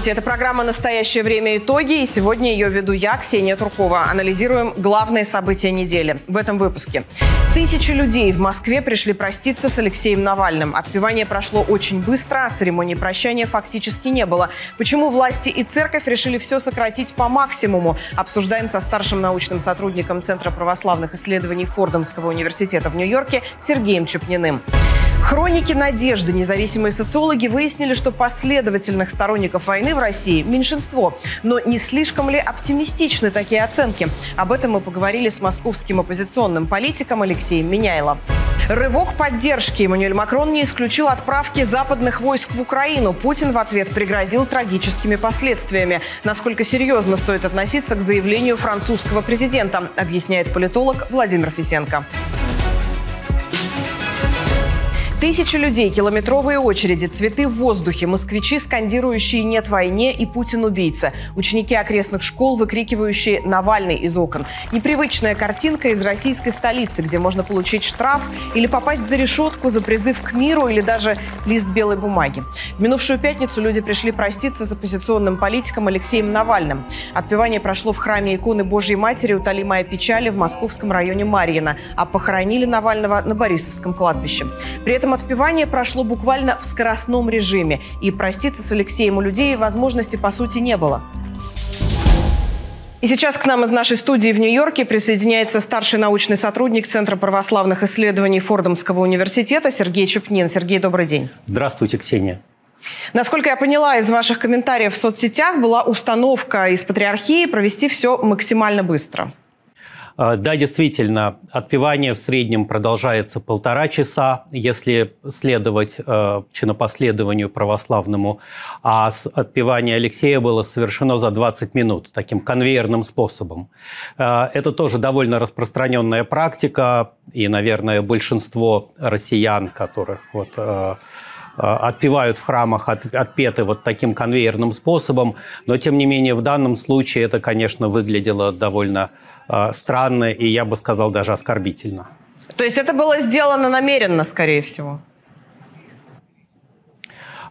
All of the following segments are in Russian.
Здравствуйте, это программа «Настоящее время. Итоги» и сегодня ее веду я, Ксения Туркова. Анализируем главные события недели в этом выпуске. Тысячи людей в Москве пришли проститься с Алексеем Навальным. Отпевание прошло очень быстро, а церемонии прощания фактически не было. Почему власти и церковь решили все сократить по максимуму? Обсуждаем со старшим научным сотрудником Центра православных исследований Фордомского университета в Нью-Йорке Сергеем Чепниным. Хроники надежды. Независимые социологи выяснили, что последовательных сторонников войны в России меньшинство. Но не слишком ли оптимистичны такие оценки? Об этом мы поговорили с московским оппозиционным политиком Алексеем Меняйло. Рывок поддержки. Эммануэль Макрон не исключил отправки западных войск в Украину. Путин в ответ пригрозил трагическими последствиями. Насколько серьезно стоит относиться к заявлению французского президента, объясняет политолог Владимир Фисенко. Тысячи людей, километровые очереди, цветы в воздухе, москвичи, скандирующие «нет войне» и «Путин убийца», ученики окрестных школ, выкрикивающие «Навальный» из окон. Непривычная картинка из российской столицы, где можно получить штраф или попасть за решетку за призыв к миру или даже лист белой бумаги. В минувшую пятницу люди пришли проститься с оппозиционным политиком Алексеем Навальным. Отпевание прошло в храме иконы Божьей Матери у Талимая Печали в московском районе Марьино, а похоронили Навального на Борисовском кладбище. При этом этом отпевание прошло буквально в скоростном режиме, и проститься с Алексеем у людей возможности, по сути, не было. И сейчас к нам из нашей студии в Нью-Йорке присоединяется старший научный сотрудник Центра православных исследований Фордомского университета Сергей Чепнин. Сергей, добрый день. Здравствуйте, Ксения. Насколько я поняла из ваших комментариев в соцсетях, была установка из патриархии провести все максимально быстро. А, да, действительно, отпевание в среднем продолжается полтора часа, если следовать э, чинопоследованию православному, а отпевание Алексея было совершено за 20 минут таким конвейерным способом. Э, это тоже довольно распространенная практика, и, наверное, большинство россиян, которых вот э, отпевают в храмах, от, отпеты вот таким конвейерным способом. Но, тем не менее, в данном случае это, конечно, выглядело довольно э, странно и, я бы сказал, даже оскорбительно. То есть это было сделано намеренно, скорее всего?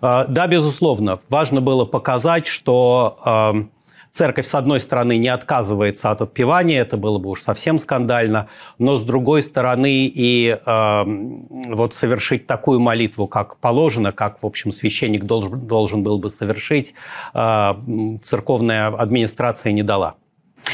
Э, да, безусловно. Важно было показать, что э, Церковь, с одной стороны, не отказывается от отпевания, это было бы уж совсем скандально, но с другой стороны и э, вот совершить такую молитву, как положено, как, в общем, священник должен, должен был бы совершить, э, церковная администрация не дала.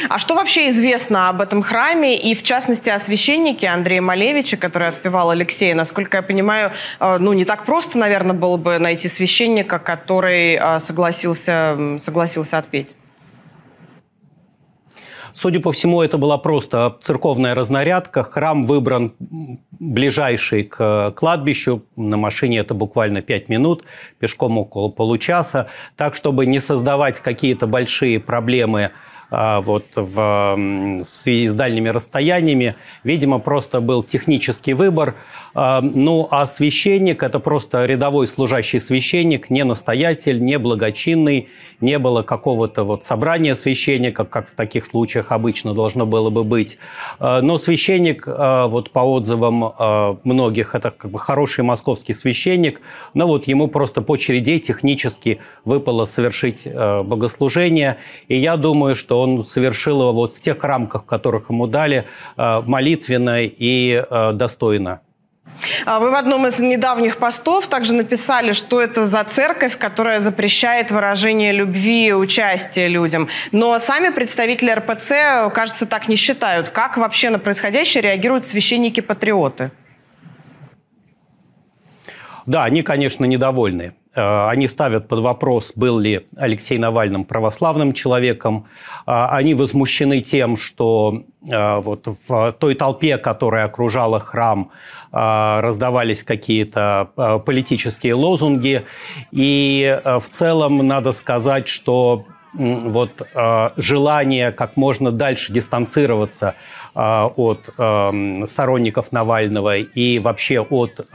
А что вообще известно об этом храме и, в частности, о священнике Андрея Малевича, который отпевал Алексея? Насколько я понимаю, э, ну, не так просто, наверное, было бы найти священника, который э, согласился, согласился отпеть. Судя по всему, это была просто церковная разнарядка. Храм выбран ближайший к кладбищу. На машине это буквально 5 минут, пешком около получаса. Так, чтобы не создавать какие-то большие проблемы вот в, в связи с дальними расстояниями. Видимо, просто был технический выбор. А, ну, а священник – это просто рядовой служащий священник, не настоятель, не благочинный, не было какого-то вот собрания священника, как в таких случаях обычно должно было бы быть. А, но священник, вот по отзывам многих, это как бы хороший московский священник, но вот ему просто по череде технически выпало совершить богослужение. И я думаю, что он совершил его вот в тех рамках, которых ему дали, э, молитвенно и э, достойно. А вы в одном из недавних постов также написали, что это за церковь, которая запрещает выражение любви и участия людям. Но сами представители РПЦ, кажется, так не считают. Как вообще на происходящее реагируют священники-патриоты? Да, они, конечно, недовольны. Э, они ставят под вопрос, был ли Алексей Навальным православным человеком. Э, они возмущены тем, что э, вот в той толпе, которая окружала храм, раздавались какие-то политические лозунги. И в целом надо сказать, что вот желание как можно дальше дистанцироваться от сторонников Навального и вообще от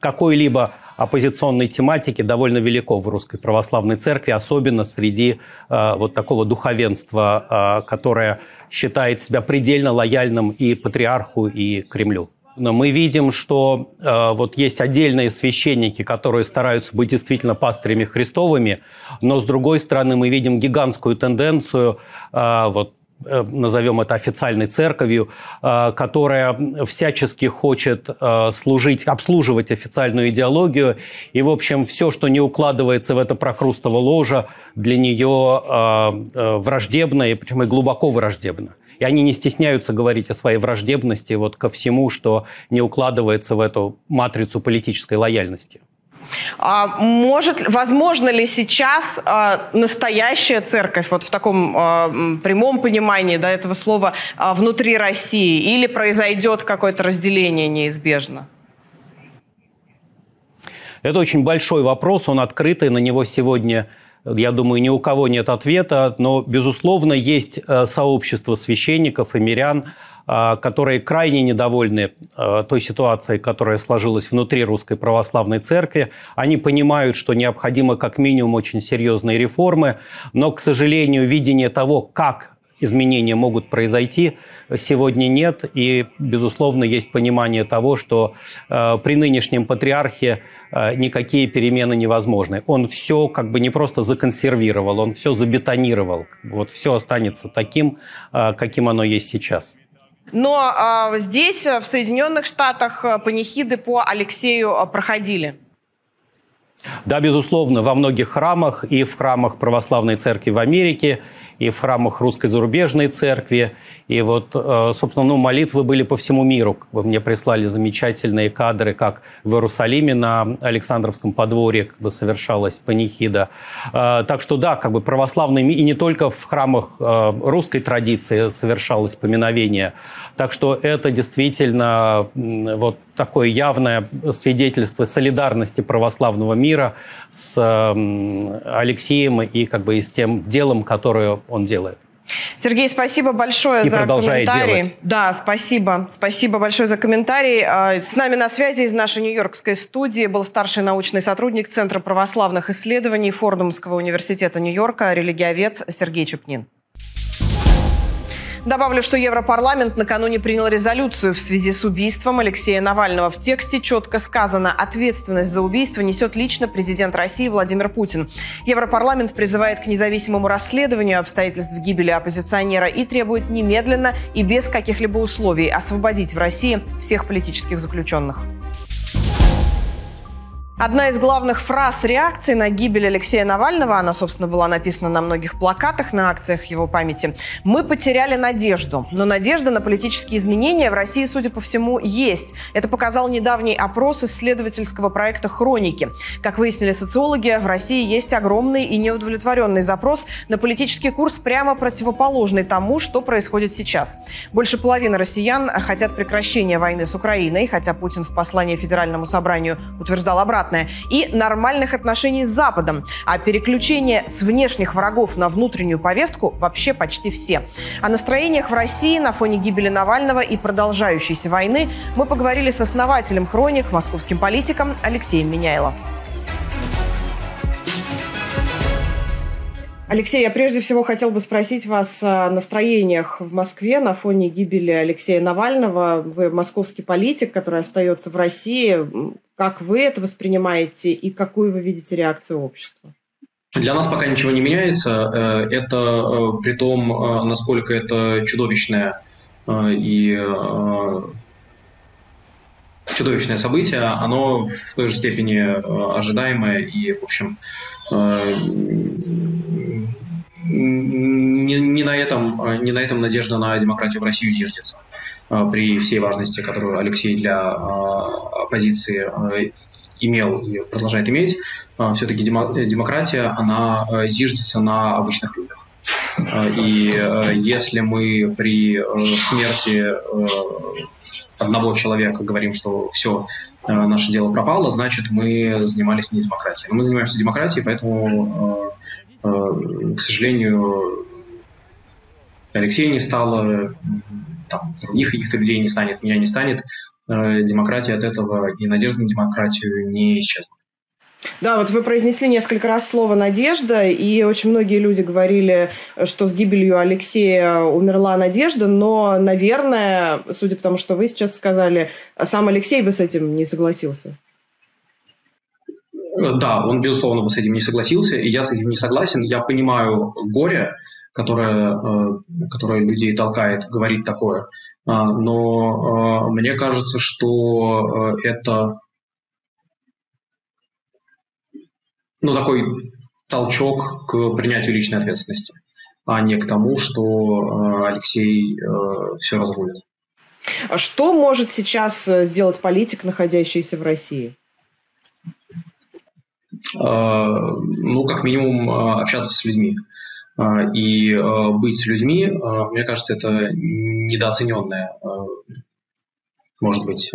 какой-либо оппозиционной тематики довольно велико в Русской Православной Церкви, особенно среди э, вот такого духовенства, э, которое считает себя предельно лояльным и патриарху, и Кремлю. мы видим, что э, вот есть отдельные священники, которые стараются быть действительно пастырями Христовыми, но с другой стороны мы видим гигантскую тенденцию э, вот Э, назовем это официальной церковью, э, которая всячески хочет э, служить, обслуживать официальную идеологию. И, в общем, все, что не укладывается в это прохрустово ложа, для нее враждебно, и причем и глубоко враждебно. И они не стесняются говорить о своей враждебности вот ко всему, что не укладывается в эту матрицу политической лояльности. А может, возможно ли сейчас а, настоящая церковь, вот в таком а, прямом понимании да, этого слова, внутри России, или произойдет какое-то разделение неизбежно? Это очень большой вопрос, он открытый, на него сегодня, я думаю, ни у кого нет ответа, но, безусловно, есть э, сообщество священников и мирян, а, которые крайне недовольны а, той ситуацией, которая сложилась внутри Русской Православной Церкви. Они понимают, что необходимы как минимум очень серьезные реформы, но, к сожалению, видение того, как изменения могут произойти, сегодня нет. И, безусловно, есть понимание того, что э, при нынешнем патриархе э, никакие перемены невозможны. Он все как бы не просто законсервировал, он все забетонировал. Вот все останется таким, э, каким оно есть сейчас. Но э, здесь, в Соединенных Штатах, э, панихиды по Алексею э, проходили. Да, безусловно, во многих храмах и в храмах Православной Церкви в Америке, и в храмах Русской Зарубежной Церкви. И вот, э, собственно, ну, молитвы были по всему миру. Мне прислали замечательные кадры, как в Иерусалиме на Александровском подворье как бы совершалась панихида. Э, так что да, как бы православные, и не только в храмах э, русской традиции совершалось поминовение. Так что это действительно вот такое явное свидетельство солидарности православного мира с Алексеем и как бы и с тем делом, которое он делает. Сергей, спасибо большое и за комментарий. Делать. Да, спасибо. Спасибо большое за комментарий. А, с нами на связи из нашей нью-йоркской студии был старший научный сотрудник Центра православных исследований Фордумского университета Нью-Йорка, религиовед Сергей Чупнин. Добавлю, что Европарламент накануне принял резолюцию в связи с убийством Алексея Навального. В тексте четко сказано, ответственность за убийство несет лично президент России Владимир Путин. Европарламент призывает к независимому расследованию обстоятельств гибели оппозиционера и требует немедленно и без каких-либо условий освободить в России всех политических заключенных. Одна из главных фраз реакции на гибель Алексея Навального, она, собственно, была написана на многих плакатах на акциях его памяти. «Мы потеряли надежду». Но надежда на политические изменения в России, судя по всему, есть. Это показал недавний опрос исследовательского проекта «Хроники». Как выяснили социологи, в России есть огромный и неудовлетворенный запрос на политический курс, прямо противоположный тому, что происходит сейчас. Больше половины россиян хотят прекращения войны с Украиной, хотя Путин в послании Федеральному собранию утверждал обратно обратное, и нормальных отношений с Западом. А переключение с внешних врагов на внутреннюю повестку вообще почти все. О настроениях в России на фоне гибели Навального и продолжающейся войны мы поговорили с основателем «Хроник», московским политиком Алексеем Меняйло. Алексей, я прежде всего хотел бы спросить вас о настроениях в Москве на фоне гибели Алексея Навального. Вы московский политик, который остается в России. Как вы это воспринимаете и какую вы видите реакцию общества? Для нас пока ничего не меняется. Э, это э, при том, э, насколько это чудовищное и чудовищное событие, оно в той же степени ожидаемое и, в общем, не, не, на этом, не на этом надежда на демократию в России зиждется. При всей важности, которую Алексей для оппозиции имел и продолжает иметь, все-таки демократия, она зиждется на обычных людях. И если мы при смерти одного человека говорим, что все, наше дело пропало, значит, мы занимались не демократией. Но мы занимаемся демократией, поэтому к сожалению, Алексея не стало, там, других каких-то людей не станет, меня не станет. Э, демократия от этого и надежда на демократию не исчезнут. Да, вот вы произнесли несколько раз слово «надежда», и очень многие люди говорили, что с гибелью Алексея умерла надежда, но, наверное, судя по тому, что вы сейчас сказали, сам Алексей бы с этим не согласился. Да, он, безусловно, бы с этим не согласился, и я с этим не согласен. Я понимаю горе, которое, э, которое людей толкает говорить такое, а, но э, мне кажется, что э, это ну, такой толчок к принятию личной ответственности, а не к тому, что Алексей все разрулит. А что может сейчас сделать политик, находящийся в России? Ну, как минимум, общаться с людьми. И быть с людьми, мне кажется, это недооцененная, может быть,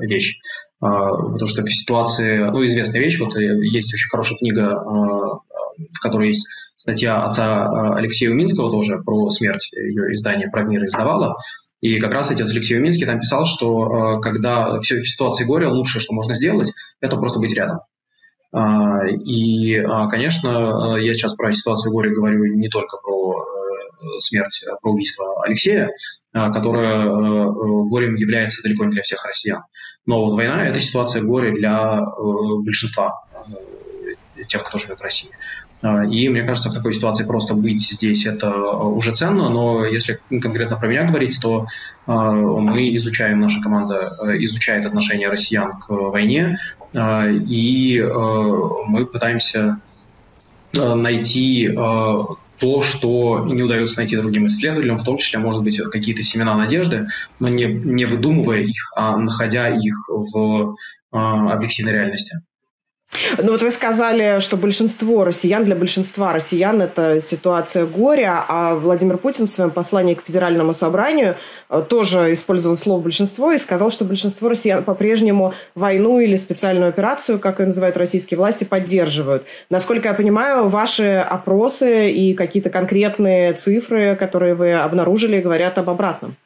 вещь. Потому что в ситуации, ну, известная вещь, вот есть очень хорошая книга, в которой есть статья отца Алексея Уминского тоже про смерть, ее издание «Правмир» издавала, и как раз отец Алексей Уминский там писал, что когда все в ситуации горя, лучшее, что можно сделать, это просто быть рядом. А, и, а, конечно, я сейчас про ситуацию горе говорю не только про э, смерть, а про убийство Алексея, которое э, горем является далеко не для всех россиян. Но вот война – это ситуация горя для э, большинства тех, кто живет в России. И мне кажется, в такой ситуации просто быть здесь это уже ценно, но если конкретно про меня говорить, то мы изучаем, наша команда изучает отношение россиян к войне, а, и э, мы пытаемся э, найти э, то, что не удается найти другим исследователям, в том числе, может быть, какие-то семена надежды, но не, не выдумывая их, а находя их в объективной реальности. Ну вот вы сказали, что большинство россиян, для большинства россиян это ситуация горя, а Владимир Путин в своем послании к Федеральному собранию э, тоже использовал слово «большинство» и сказал, что большинство россиян по-прежнему войну или специальную операцию, как ее называют российские власти, поддерживают. Насколько я понимаю, ваши опросы и какие-то конкретные цифры, которые вы обнаружили, говорят об обратном.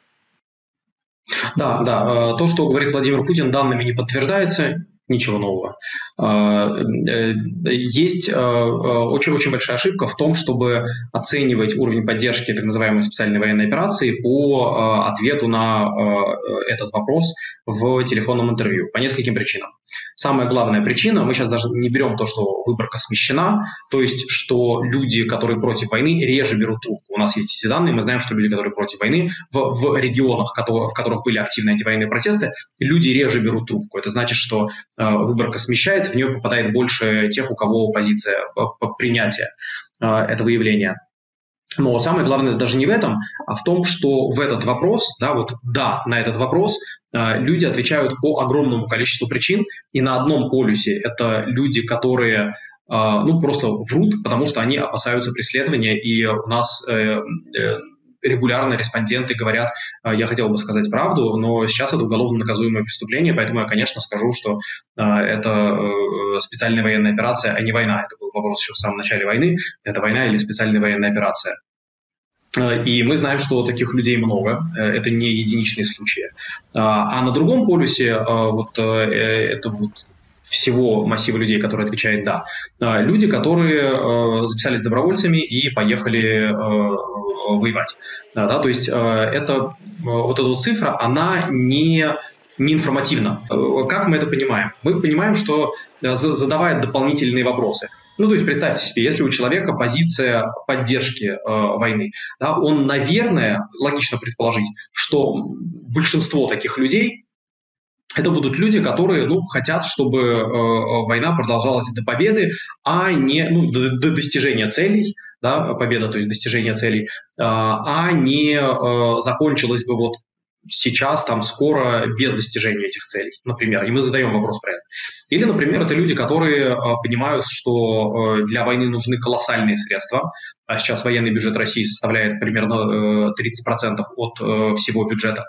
Да, да. Э, то, что говорит Владимир Путин, данными не подтверждается ничего нового. А, э, есть очень-очень а, большая ошибка в том, чтобы оценивать уровень поддержки так называемой специальной военной операции по а, ответу на этот вопрос в телефонном интервью по нескольким причинам. Самая главная причина, мы сейчас даже не берем то, что выборка смещена, то есть, что люди, которые против войны, реже берут трубку. У нас есть эти данные, мы знаем, что люди, которые против войны, в, в регионах, в которых были активные антивоенные протесты, люди реже берут трубку. Это значит, что э, выборка смещается, в нее попадает больше тех, у кого позиция принятия э, этого явления. Но самое главное даже не в этом, а в том, что в этот вопрос, да, вот да, на этот вопрос э, люди отвечают по огромному количеству причин, и на одном полюсе это люди, которые э, ну, просто врут, потому что они опасаются преследования, и у нас э, регулярно респонденты говорят, я хотел бы сказать правду, но сейчас это уголовно наказуемое преступление, поэтому я, конечно, скажу, что это специальная военная операция, а не война. Это был вопрос еще в самом начале войны. Это война или специальная военная операция. Э, и мы знаем, что таких людей много, э, это не единичные случаи. А, а на другом полюсе э, вот это вот всего массива людей, которые отвечают «да». Люди, которые записались добровольцами и поехали воевать. Да, то есть это, вот эта вот цифра, она не не информативна. Как мы это понимаем? Мы понимаем, что задавая дополнительные вопросы – ну, то есть представьте себе, если у человека позиция поддержки э, войны, да, он, наверное, логично предположить, что большинство таких людей это будут люди, которые ну, хотят, чтобы э, война продолжалась до победы, а не ну, до, до достижения целей, да, победа, то есть достижения целей, э, а не э, закончилась бы вот сейчас, там, скоро, без достижения этих целей, например. И мы задаем вопрос про это. Или, например, это люди, которые э, понимают, что э, для войны нужны колоссальные средства, а сейчас военный бюджет России составляет примерно э, 30% от э, всего бюджета.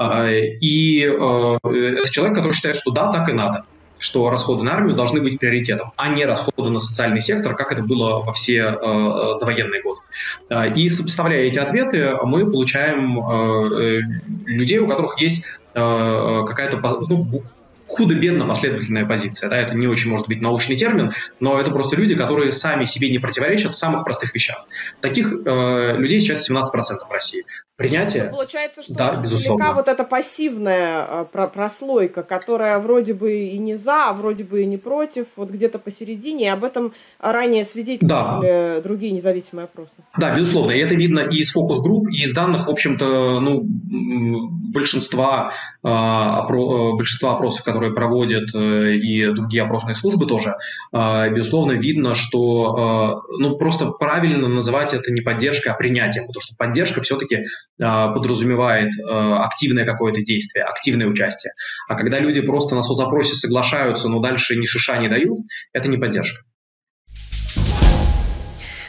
Э, и это человек, который считает, что да, так и надо что расходы на армию должны быть приоритетом, а не расходы на социальный сектор, как это было во все э, довоенные годы. Э, и сопоставляя эти ответы, мы получаем э, э людей, у которых есть э, какая-то ну, худо-бедно последовательная позиция. Да, это не очень может быть научный термин, но это просто люди, которые сами себе не противоречат в самых простых вещах. Таких э, людей сейчас 17% в России. Принятие? Получается, что да, безусловно. вот эта пассивная э, прослойка, которая вроде бы и не за, а вроде бы и не против, вот где-то посередине, и об этом ранее свидетельствовали да. другие независимые опросы. Да, безусловно, и это видно и из фокус-групп, и из данных, в общем-то, ну, большинства, э, опро- большинства опросов, которые которые проводят э, и другие опросные службы тоже, э, безусловно, видно, что э, ну, просто правильно называть это не поддержкой, а принятием, потому что поддержка все-таки подразумевает активное какое-то действие, активное участие. А когда люди просто на соцопросе соглашаются, но дальше ни шиша не дают, это не поддержка.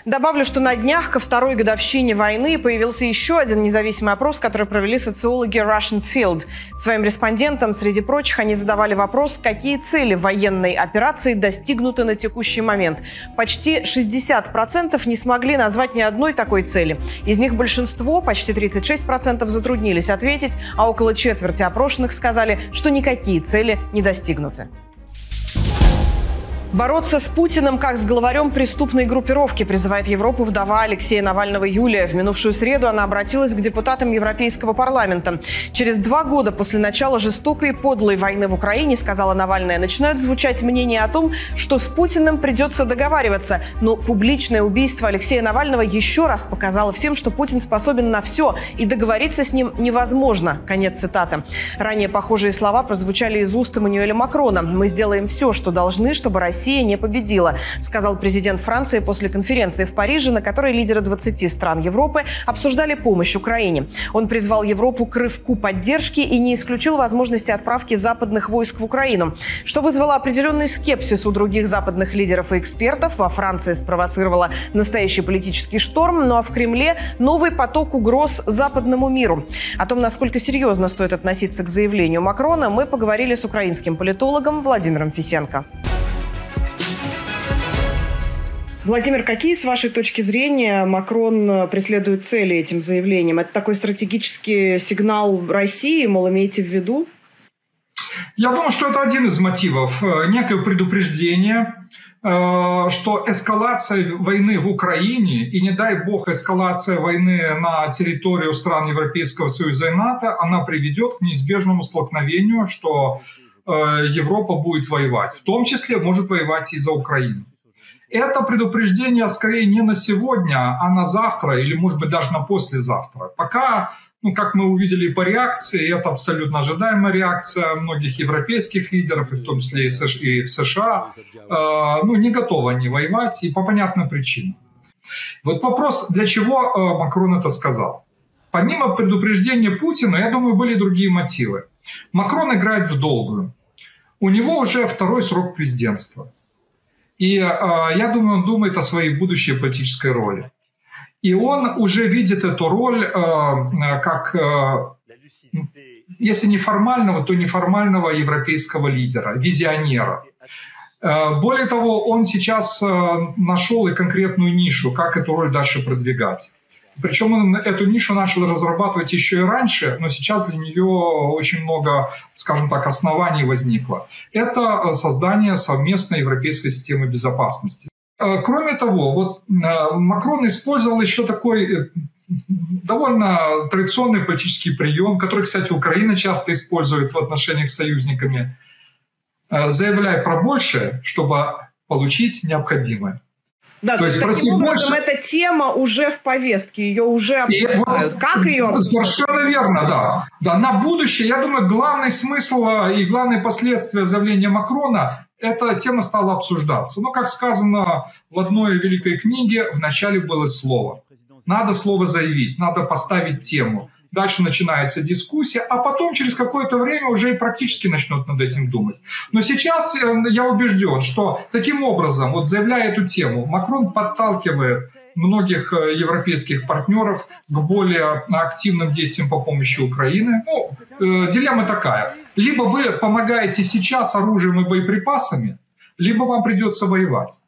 Добавлю, что на днях ко второй годовщине войны появился еще один независимый опрос, который провели социологи Russian Field. Своим респондентам, среди прочих, они задавали вопрос, какие цели военной операции достигнуты на текущий момент. Почти 60% не смогли назвать ни одной такой цели. Из них большинство, почти 36%, затруднились ответить, а около четверти опрошенных сказали, что никакие цели не достигнуты. Бороться с Путиным как с главарем преступной группировки призывает Европу вдова Алексея Навального Юлия. В минувшую среду она обратилась к депутатам Европейского парламента. Через два года после начала жестокой и подлой войны в Украине, сказала Навальная, начинают звучать мнения о том, что с Путиным придется договариваться. Но публичное убийство Алексея Навального еще раз показало всем, что Путин способен на все, и договориться с ним невозможно. Конец цитаты. Ранее похожие слова прозвучали из уст Эммануэля Макрона. «Мы сделаем все, что должны, чтобы Россия Россия не победила, сказал президент Франции после конференции в Париже, на которой лидеры 20 стран Европы обсуждали помощь Украине. Он призвал Европу к рывку поддержки и не исключил возможности отправки западных войск в Украину, что вызвало определенный скепсис у других западных лидеров и экспертов. Во Франции спровоцировало настоящий политический шторм, ну а в Кремле новый поток угроз западному миру. О том, насколько серьезно стоит относиться к заявлению Макрона, мы поговорили с украинским политологом Владимиром Фисенко. Владимир, какие, с вашей точки зрения, Макрон э, преследует цели этим заявлением? Это такой стратегический сигнал России, мол, имейте в виду? Я думаю, что это один из мотивов. Э, некое предупреждение, э, что эскалация войны в Украине и, не дай бог, эскалация войны на территорию стран Европейского Союза и НАТО, она приведет к неизбежному столкновению, что Европа будет воевать. В том числе может воевать и за Украину. Это предупреждение скорее не на сегодня, а на завтра или, может быть, даже на послезавтра. Пока, ну, как мы увидели по реакции, это абсолютно ожидаемая реакция многих европейских лидеров, и в том числе и в США, э, ну, не готовы они воевать, и по понятным причинам. Вот вопрос, для чего э, Макрон это сказал? Помимо предупреждения Путина, я думаю, были другие мотивы. Макрон играет в долгую. У него уже второй срок президентства. И э, я думаю, он думает о своей будущей политической роли. И он уже видит эту роль э, как, э, если не формального, то неформального европейского лидера, визионера. Более того, он сейчас нашел и конкретную нишу, как эту роль дальше продвигать. Причем он эту нишу начал разрабатывать еще и раньше, но сейчас для нее очень много, скажем так, оснований возникло. Это э, создание совместной европейской системы безопасности. Э, кроме того, вот э, Макрон использовал еще такой довольно традиционный политический прием, который, кстати, Украина часто использует в отношениях с союзниками. Заявляй про большее, чтобы получить необходимое. Да, то, то есть таким образом больше... эта тема уже в повестке, ее уже обсуждают. И, как ее обсуждают? Совершенно верно, да. да. На будущее, я думаю, главный смысл а, и главные последствия заявления Макрона эта тема стала обсуждаться. Но, как сказано в одной великой книге, в начале было слово. Надо слово заявить, надо поставить тему. Дальше начинается дискуссия, а потом через какое-то время уже и практически начнут над этим думать. Но сейчас э, я убежден, что таким образом, вот заявляя эту тему, Макрон подталкивает многих э, европейских партнеров к более активным действиям по помощи Украины. Ну, э, дилемма такая. Либо вы помогаете сейчас оружием и боеприпасами, либо вам придется воевать.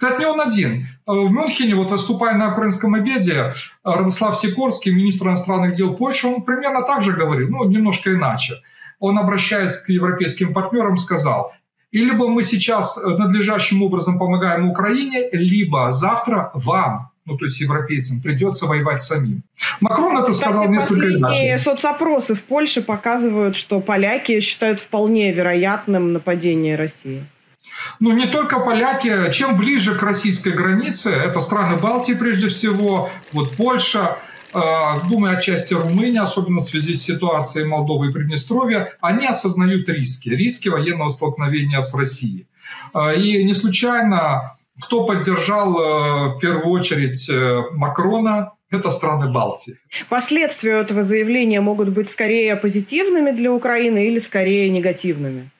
Кстати, не он один. Э, в Мюнхене, вот выступая на украинском обеде, э, Радослав Сикорский, министр иностранных дел Польши, он примерно так же говорил, ну, немножко иначе. он, обращаясь к европейским партнерам, сказал, и либо мы сейчас надлежащим образом помогаем Украине, либо завтра вам, ну то есть европейцам, придется воевать самим. Макрон это Кстати, сказал несколько иначе. соцопросы в Польше показывают, что поляки считают вполне вероятным нападение России. Ну, не только поляки. Чем ближе к российской границе, это страны Балтии прежде всего, вот Польша, э, думаю, отчасти Румыния, особенно в связи с ситуацией Молдовы и Приднестровья, они осознают риски, риски военного столкновения с Россией. Э, и не случайно, кто поддержал э, в первую очередь Макрона, это страны Балтии. Последствия этого заявления могут быть скорее позитивными для Украины или скорее негативными?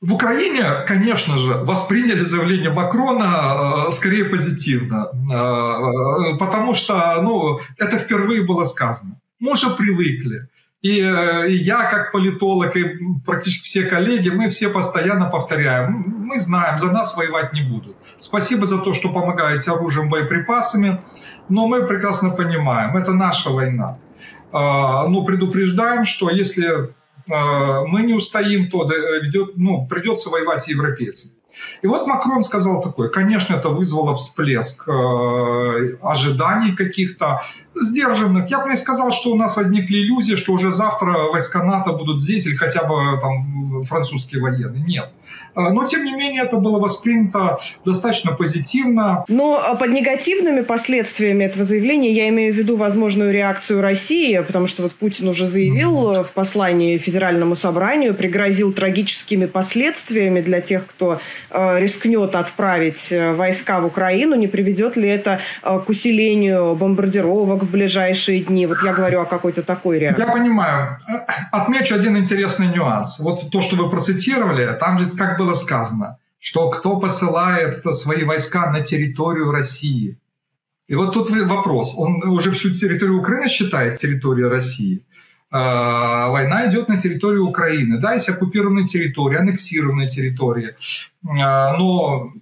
В Украине, конечно же, восприняли заявление Макрона э, скорее позитивно, э, потому что ну, это впервые было сказано. Мы уже привыкли. И, э, и я, как политолог, и практически все коллеги, мы все постоянно повторяем, мы знаем, за нас воевать не будут. Спасибо за то, что помогаете оружием, боеприпасами, но мы прекрасно понимаем, это наша война. Но предупреждаем, что если Э, мы не устоим, то ведет, ну, придется воевать европейцам. И вот Макрон сказал такое, конечно, это вызвало всплеск э, ожиданий каких-то, сдержанных. Я бы не сказал, что у нас возникли иллюзии, что уже завтра войска НАТО будут здесь или хотя бы там французские военные. Нет. А, но, тем не менее, это было воспринято достаточно позитивно. Но а, под негативными последствиями этого заявления я имею в виду возможную реакцию России, потому что вот Путин уже заявил mm-hmm. в послании Федеральному собранию, пригрозил трагическими последствиями для тех, кто э, рискнет отправить э, войска в Украину. Не приведет ли это э, к усилению бомбардировок в ближайшие дни? Вот я говорю о какой-то такой реакции. Я понимаю. Отмечу один интересный нюанс. Вот то, что вы процитировали, там же как было сказано, что кто посылает свои войска на территорию России. И вот тут вопрос. Он уже всю территорию Украины считает территорией России. А, война идет на территорию Украины. Да, есть оккупированные территории, аннексированные территории. А, но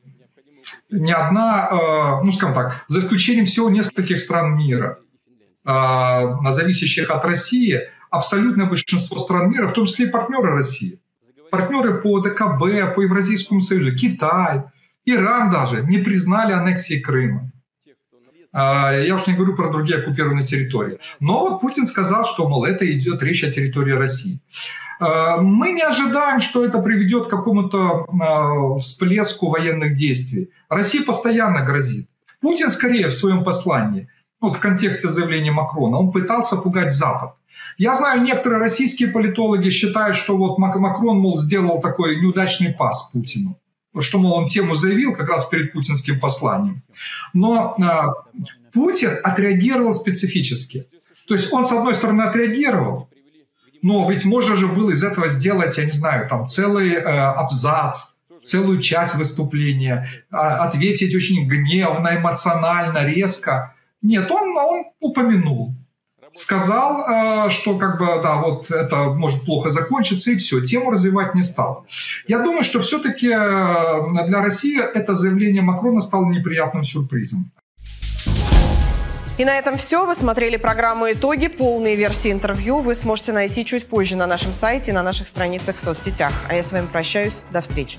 ни одна, а, ну скажем так, за исключением всего нескольких стран мира, зависящих от России, абсолютное большинство стран мира, в том числе и партнеры России, партнеры по ДКБ, по Евразийскому союзу, Китай, Иран даже не признали аннексии Крыма. Я уж не говорю про другие оккупированные территории. Но вот Путин сказал, что, мол, это идет речь о территории России. Мы не ожидаем, что это приведет к какому-то всплеску военных действий. Россия постоянно грозит. Путин скорее в своем послании, вот в контексте заявления Макрона, он пытался пугать Запад. Я знаю, некоторые российские политологи считают, что вот Макрон, мол, сделал такой неудачный пас Путину что, мол, он тему заявил как раз перед путинским посланием. Но э, Путин отреагировал специфически. То есть он, с одной стороны, отреагировал, но ведь можно же было из этого сделать, я не знаю, там целый э, абзац, целую часть выступления, э, ответить очень гневно, эмоционально, резко. Нет, он, он упомянул сказал, э, что как бы, да, вот это может плохо закончиться, и все, тему развивать не стал. Я думаю, что все-таки э, для России это заявление Макрона стало неприятным сюрпризом. И на этом все. Вы смотрели программу «Итоги». Полные версии интервью вы сможете найти чуть позже на нашем сайте и на наших страницах в соцсетях. А я с вами прощаюсь. До встречи.